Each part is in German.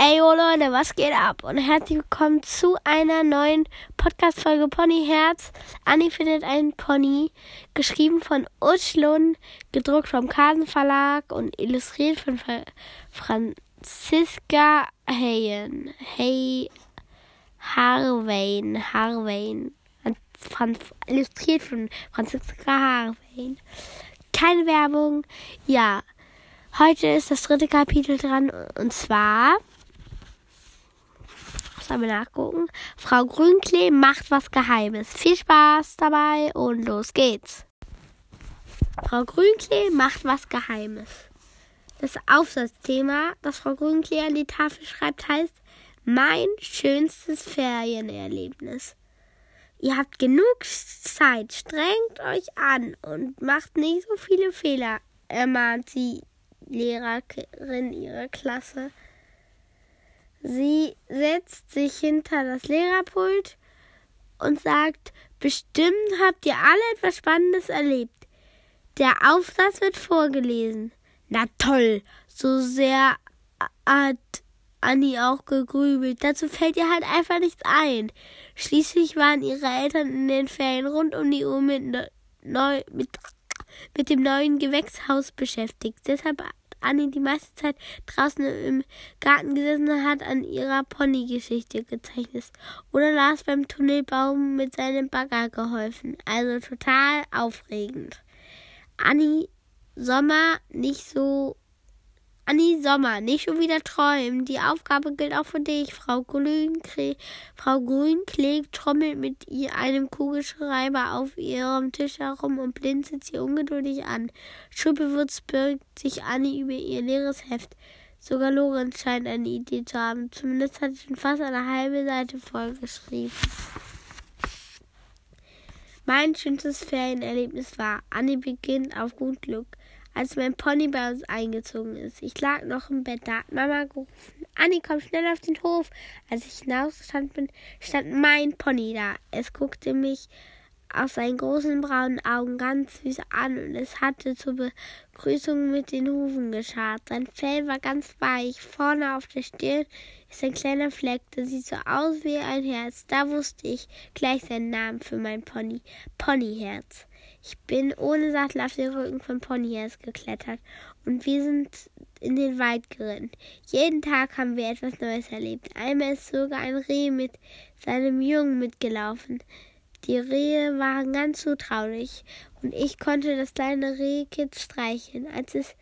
Ey, oh Leute, was geht ab? Und herzlich willkommen zu einer neuen Podcast-Folge Ponyherz. Anni findet einen Pony, geschrieben von Utschlund, gedruckt vom Kasen Verlag und illustriert von Franziska Hayen. Hey, Harwain, Harwain. Franz, illustriert von Franziska Harwain. Keine Werbung. Ja, heute ist das dritte Kapitel dran und zwar Wir nachgucken? Frau Grünklee macht was Geheimes. Viel Spaß dabei und los geht's. Frau Grünklee macht was Geheimes. Das Aufsatzthema, das Frau Grünklee an die Tafel schreibt, heißt Mein schönstes Ferienerlebnis. Ihr habt genug Zeit, strengt euch an und macht nicht so viele Fehler, ermahnt die Lehrerin ihrer Klasse. Sie setzt sich hinter das Lehrerpult und sagt, bestimmt habt ihr alle etwas Spannendes erlebt. Der Aufsatz wird vorgelesen. Na toll, so sehr hat Annie auch gegrübelt. Dazu fällt ihr halt einfach nichts ein. Schließlich waren ihre Eltern in den Ferien rund um die Uhr mit, neu, mit, mit dem neuen Gewächshaus beschäftigt. Deshalb Annie die meiste Zeit draußen im Garten gesessen und hat an ihrer Ponygeschichte gezeichnet. Oder las beim Tunnelbaum mit seinem Bagger geholfen. Also total aufregend. Annie Sommer nicht so Anni Sommer, nicht schon wieder träumen. Die Aufgabe gilt auch für dich. Frau Frau Grünklee trommelt mit einem Kugelschreiber auf ihrem Tisch herum und blinzelt sie ungeduldig an. Schulbewusst birgt sich Anni über ihr leeres Heft. Sogar Lorenz scheint eine Idee zu haben. Zumindest hat sie schon fast eine halbe Seite vollgeschrieben. Mein schönstes Ferienerlebnis war, Anni beginnt auf gut Glück als mein Pony bei uns eingezogen ist. Ich lag noch im Bett, da hat Mama gerufen, Anni, komm schnell auf den Hof. Als ich hinausgestand bin, stand mein Pony da. Es guckte mich aus seinen großen braunen Augen ganz süß an und es hatte zur Begrüßung mit den Hufen geschart. Sein Fell war ganz weich. Vorne auf der Stirn ist ein kleiner Fleck, der sieht so aus wie ein Herz. Da wusste ich gleich seinen Namen für mein Pony. Ponyherz. Ich bin ohne Sattel auf den Rücken von Ponyherz geklettert und wir sind in den Wald gerannt. Jeden Tag haben wir etwas Neues erlebt. Einmal ist sogar ein Reh mit seinem Jungen mitgelaufen. Die Rehe waren ganz zutraulich und ich konnte das kleine Rehkind streicheln. Als es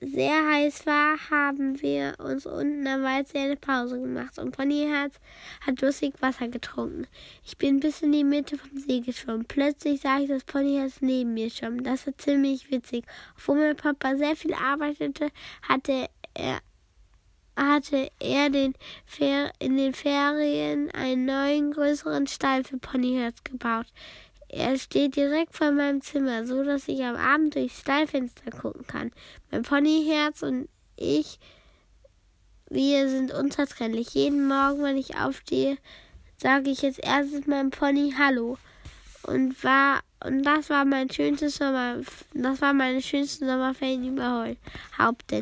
sehr heiß war, haben wir uns unten am Waldsee eine Pause gemacht und Ponyherz hat lustig Wasser getrunken. Ich bin bis in die Mitte vom See geschwommen. Plötzlich sah ich das Ponyherz neben mir schwimmen. Das war ziemlich witzig. Obwohl mein Papa sehr viel arbeitete, hatte er hatte er den in den Ferien einen neuen, größeren Stall für Ponyherz gebaut. Er steht direkt vor meinem Zimmer, so dass ich am Abend durchs Stallfenster gucken kann. Mein Ponyherz und ich, wir sind unzertrennlich. Jeden Morgen, wenn ich aufstehe, sage ich jetzt erstes meinem Pony Hallo. Und war und das war mein schönstes Sommer, das war meine schönsten Sommerferien überhaupt.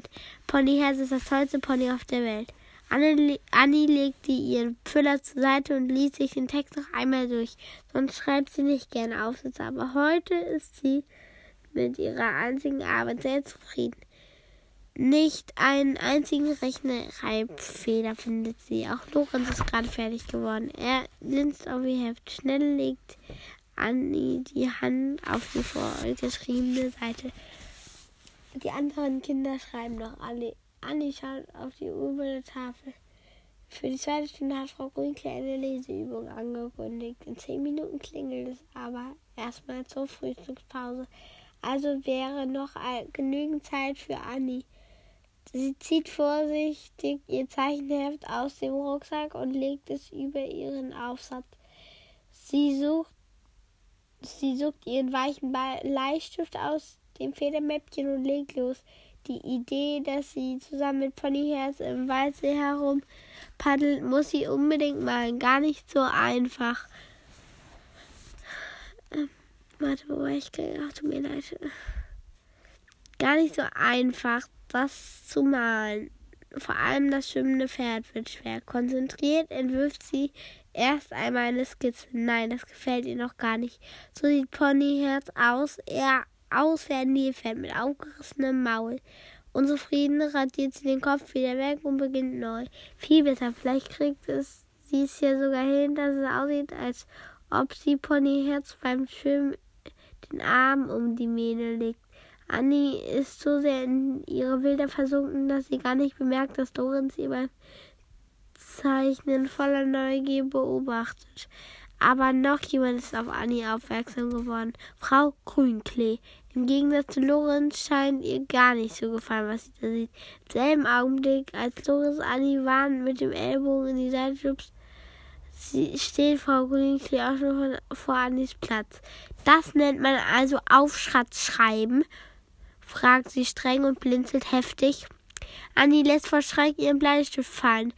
Ponyherz ist das tollste Pony auf der Welt. Annie, Annie legte ihren Füller zur Seite und ließ sich den Text noch einmal durch. Sonst schreibt sie nicht gerne Aufsätze, aber heute ist sie mit ihrer einzigen Arbeit sehr zufrieden. Nicht einen einzigen Rechtschreibfehler findet sie. Auch Lorenz ist gerade fertig geworden. Er linst auf ihr Heft. Schnell legt Annie die Hand auf die vorgeschriebene Seite. Die anderen Kinder schreiben noch alle. Annie schaut auf die Uhr Tafel. Für die zweite Stunde hat Frau Grünkle eine Leseübung angekündigt. In zehn Minuten klingelt es aber erstmal zur Frühstückspause. Also wäre noch genügend Zeit für Annie. Sie zieht vorsichtig ihr Zeichenheft aus dem Rucksack und legt es über ihren Aufsatz. Sie sucht, sie sucht ihren weichen Bleistift aus dem Federmäppchen und legt los die Idee, dass sie zusammen mit Ponyherz im Waldsee herum paddelt, muss sie unbedingt malen. Gar nicht so einfach. Ähm, warte, wo war ich? Ach, tut mir leid. Gar nicht so einfach, das zu malen. vor allem das schwimmende Pferd wird schwer. Konzentriert entwirft sie erst einmal eine Skizze. Nein, das gefällt ihr noch gar nicht. So sieht Ponyherz aus. Er aus wie ein Nilpferd mit aufgerissenem Maul. Unzufrieden radiert sie den Kopf wieder weg und beginnt neu. Viel besser. Vielleicht kriegt es sie es hier sogar hin, dass es aussieht, als ob sie Ponyherz beim Schwimmen den Arm um die Mähne legt. Annie ist so sehr in ihre Bilder versunken, dass sie gar nicht bemerkt, dass Lorenz sie beim Zeichnen voller Neugier beobachtet. Aber noch jemand ist auf Annie aufmerksam geworden. Frau Grünklee. Im Gegensatz zu Lorenz scheint ihr gar nicht so gefallen, was sie da sieht. Im selben Augenblick, als Lorenz Annie warnend mit dem Ellbogen in die Seite schubst, steht Frau Grünklee auch schon vor Annies Platz. Das nennt man also Aufschratzschreiben fragt sie streng und blinzelt heftig. Annie lässt vor Schreck ihren Bleistift fallen.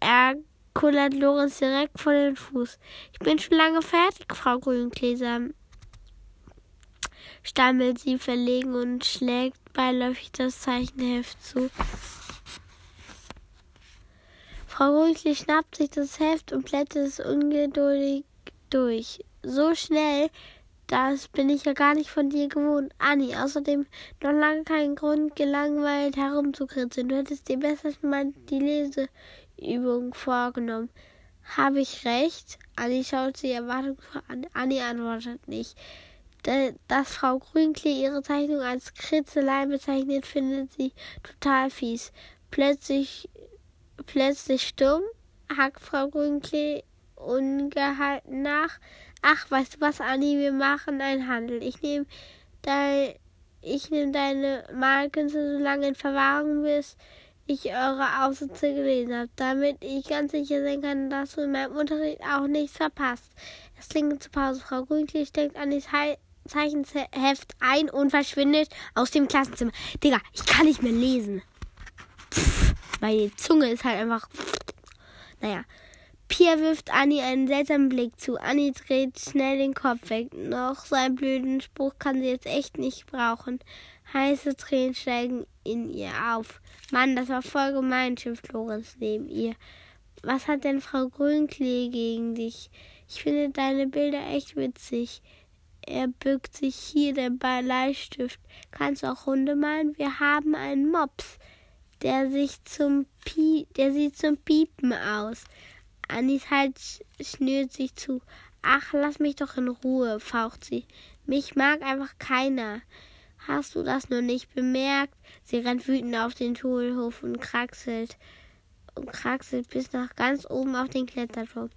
Er kullert Lorenz direkt vor den Fuß. Ich bin schon lange fertig, Frau Grüngläser, stammelt sie verlegen und schlägt beiläufig das Zeichenheft zu. Frau Grünklee schnappt sich das Heft und blättert es ungeduldig durch. So schnell, das bin ich ja gar nicht von dir gewohnt. Anni, außerdem noch lange keinen Grund, gelangweilt herumzukritzeln. Du hättest dir besser mal die Leseübung vorgenommen. Habe ich recht? Anni schaut sie erwartungsvoll an. Anni antwortet nicht. Dass Frau Grünklee ihre Zeichnung als Kritzelei bezeichnet, findet sie total fies. Plötzlich, plötzlich stumm, hackt Frau Grünklee ungehalten nach. Ach, weißt du was, Anni, wir machen einen Handel. Ich nehme dein, ich nehme deine Malkünste so lange in Verwahrung, bis ich eure Aufsätze gelesen habe, damit ich ganz sicher sein kann, dass du in meinem Unterricht auch nichts verpasst. Es klingt zur Pause. Frau Grünkli steckt Annis Zeichenheft ein und verschwindet aus dem Klassenzimmer. Digga, ich kann nicht mehr lesen. Pff, meine Zunge ist halt einfach. Naja. Pia wirft Annie einen seltsamen Blick zu. Annie dreht schnell den Kopf weg. Noch so einen blöden Spruch kann sie jetzt echt nicht brauchen. Heiße Tränen steigen in ihr auf. Mann, das war voll gemein, schimpft Lorenz neben ihr. Was hat denn Frau Grünklee gegen dich? Ich finde deine Bilder echt witzig. Er bückt sich hier den Bleistift. Kannst auch Hunde malen? Wir haben einen Mops. Der sich zum Pie der sieht zum Piepen aus. Anis Hals schnürt sich zu. Ach, lass mich doch in Ruhe, faucht sie. Mich mag einfach keiner. Hast du das nur nicht bemerkt? Sie rennt wütend auf den Schulhof und kraxelt und kraxelt bis nach ganz oben auf den Kletterturm.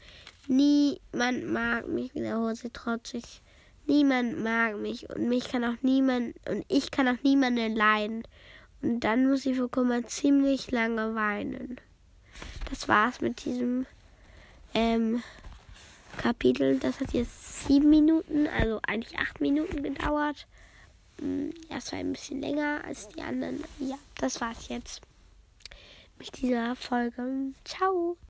Niemand mag mich, wiederholt sie trotzig. Niemand mag mich und mich kann auch niemand und ich kann auch niemanden leiden. Und dann muss sie für Kummer ziemlich lange weinen. Das war's mit diesem ähm, Kapitel. Das hat jetzt sieben Minuten, also eigentlich acht Minuten gedauert. Hm, ja, es war ein bisschen länger als die anderen. Ja, das war's jetzt mit dieser Folge. Ciao.